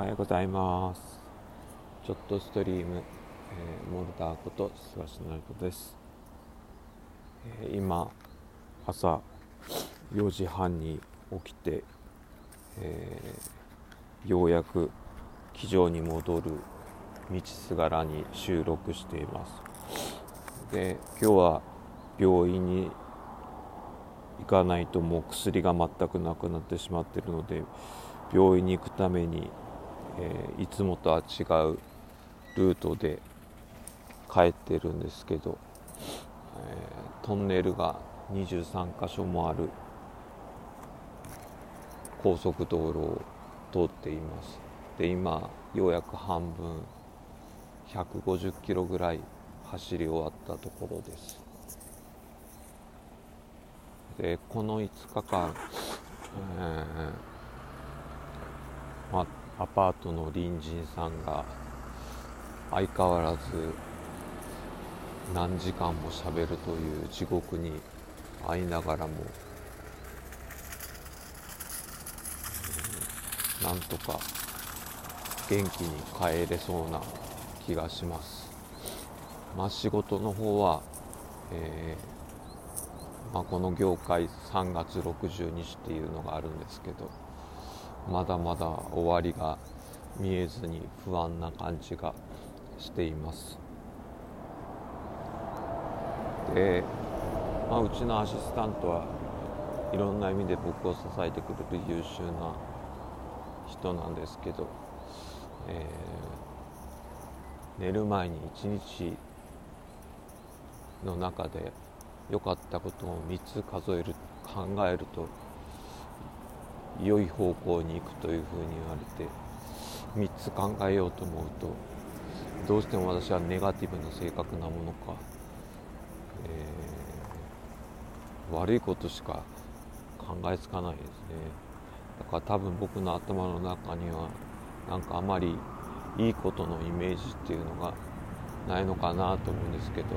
はようございます。ちょっとストリーム、えー、モルダーこと菅氏成子です、えー、今朝4時半に起きて、えー、ようやく機場に戻る道すがらに収録しています。で今日は病院に行かないともう薬が全くなくなってしまっているので病院に行くために、えー、いつもとは違うルートで帰ってるんですけど、えー、トンネルが23箇所もある高速道路を通っています。で今ようやく半分150キロぐらい走り終わったところです。でこの5日間、えーまあ、アパートの隣人さんが相変わらず何時間もしゃべるという地獄に会いながらも、なんとか元気に帰れそうな気がします。まあ仕事の方は、えー、まあ、この業界3月60日っていうのがあるんですけどまだまだ終わりが見えずに不安な感じがしています。で、まあ、うちのアシスタントはいろんな意味で僕を支えてくれる優秀な人なんですけど、えー、寝る前に一日の中で良かったことを3つ数える考えると良い方向に行くというふうに言われて3つ考えようと思うとどうしても私はネガティブな性格なものか、えー、悪いことしか考えつかないですね。だから多分僕の頭の中にはなんかあまりいいことのイメージっていうのがないのかなと思うんですけど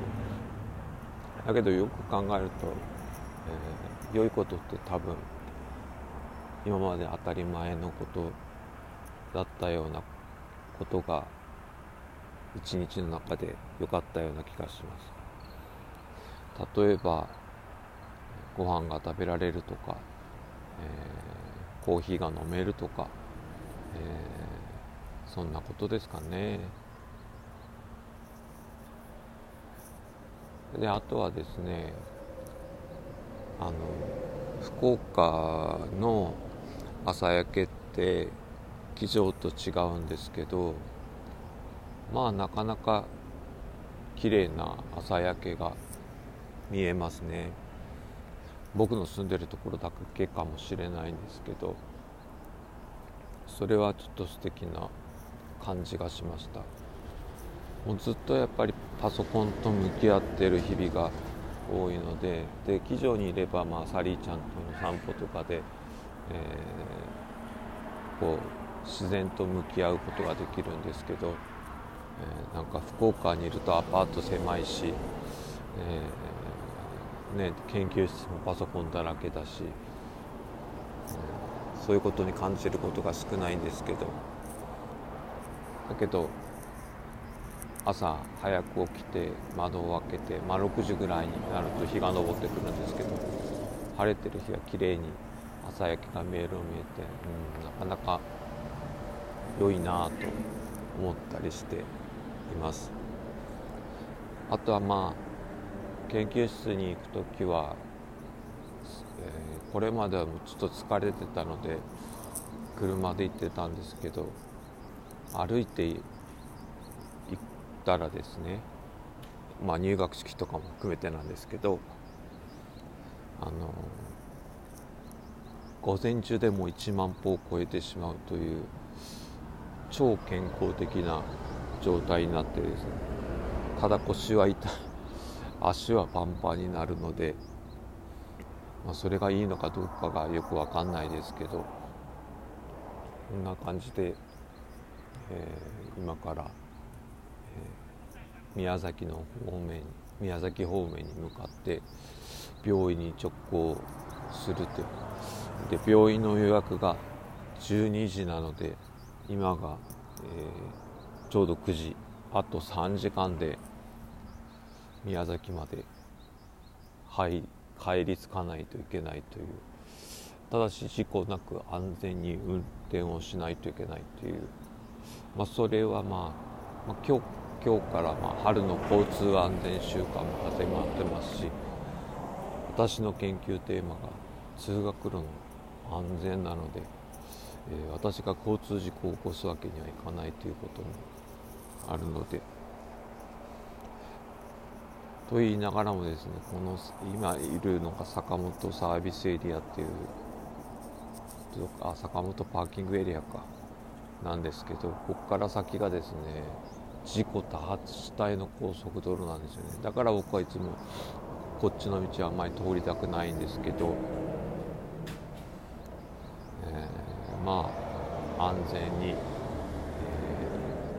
だけどよく考えると、えー、良いことって多分今まで当たり前のことだったようなことが一日の中で良かったような気がします。例えばご飯が食べられるとか、えー、コーヒーが飲めるとか、えー、そんなことですかね。であとはですねあの福岡の朝焼けって機場と違うんですけどまあなかなか綺麗な朝焼けが見えますね。僕の住んでるところだけかもしれないんですけどそれはちょっと素敵な感じがしました。もうずっとやっぱりパソコンと向き合ってる日々が多いのでで機場にいれば、まあ、サリーちゃんとの散歩とかで、えー、こう自然と向き合うことができるんですけどえー、なんか福岡にいるとアパート狭いし、えー、ね、研究室もパソコンだらけだし、えー、そういうことに感じることが少ないんですけどだけど朝早く起きて窓を開けて、まあ、6時ぐらいになると日が昇ってくるんですけど晴れてる日は綺麗に朝焼けが見える見えて、うん、なかなか良いなと思ったりしています。あとはまあ研究室に行く時は、えー、これまではちょっと疲れてたので車で行ってたんですけど歩いて行ったらですねまあ入学式とかも含めてなんですけどあの午前中でもう1万歩を超えてしまうという超健康的な状態になってですねただ腰は痛い 足はパンパンになるので、まあ、それがいいのかどうかがよく分かんないですけどこんな感じで、えー、今から、えー、宮崎の方面宮崎方面に向かって病院に直行するというで病院の予約が12時なので今が、えー、ちょうど9時あと3時間で宮崎まで入帰り着かないといけないという。ただし事故なく安全に運転をしないといけないという、まあ、それは、まあ、まあ、今日今日からま春の交通安全週間も始まってますし私の研究テーマが通学路の安全なので、えー、私が交通事故を起こすわけにはいかないということもあるので。と言いながらもですねこの今いるのが坂本サービスエリアっていうあ坂本パーキングエリアかなんですけどここから先がですね事故多発地帯の高速道路なんですよねだから僕はいつもこっちの道はあんまり通りたくないんですけど、えー、まあ安全に、え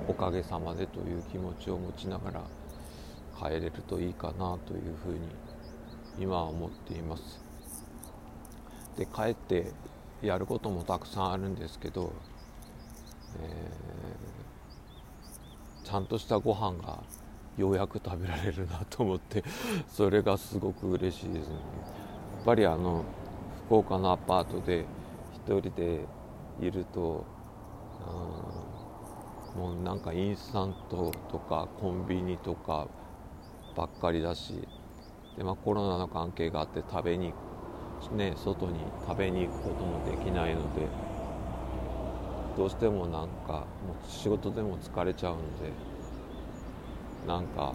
ー、おかげさまでという気持ちを持ちながら帰れるといいかなというふうに今は思っています。で帰ってやることもたくさんあるんですけど、えー、ちゃんとしたご飯がようやく食べられるなと思ってそれがすごく嬉しいですね。やっぱりあの福岡のアパートで1人でいるともうなんかインスタントとかコンビニとかばっかりだしで、まあ、コロナの関係があって食べに、ね、外に食べに行くこともできないのでどうしてもなんかもう仕事でも疲れちゃうのでなんか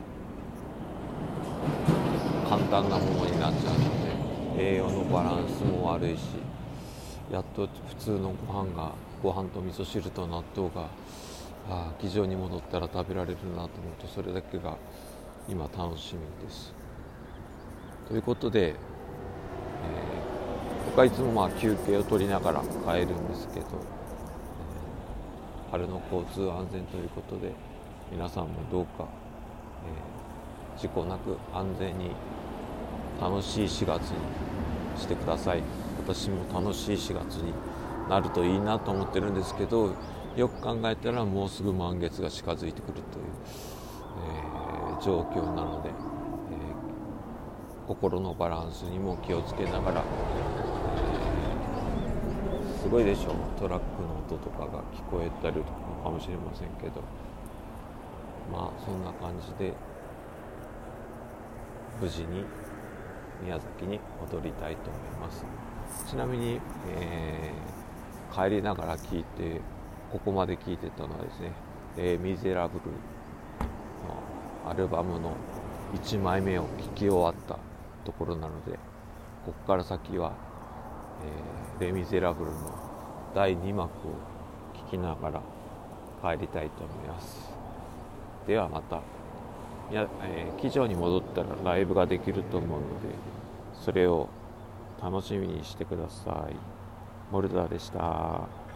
簡単なものになっちゃうので栄養のバランスも悪いしやっと普通のご飯がご飯と味噌汁と納豆があ議場に戻ったら食べられるなと思うとそれだけが今楽しみです。ということで、えー、僕はいつもまあ休憩を取りながら帰るんですけど、えー、春の交通安全ということで皆さんもどうか、えー、事故なく安全に楽しい4月にしてください私も楽しい4月になるといいなと思ってるんですけどよく考えたらもうすぐ満月が近づいてくるという、えー状況なので、えー、心のバランスにも気をつけながら、えー、すごいでしょう。トラックの音とかが聞こえたりとかかもしれませんけどまあそんな感じで無事に宮崎に戻りたいと思います。ちなみに、えー、帰りながら聞いてここまで聞いてたのはですね「えー、ミゼラブル」のアルバムの1枚目を聴き終わったところなのでここから先は、えー、レ・ミゼラブルの第2幕を聴きながら帰りたいと思います。ではまたいや、えー、機場に戻ったらライブができると思うのでそれを楽しみにしてください。モルダーでした。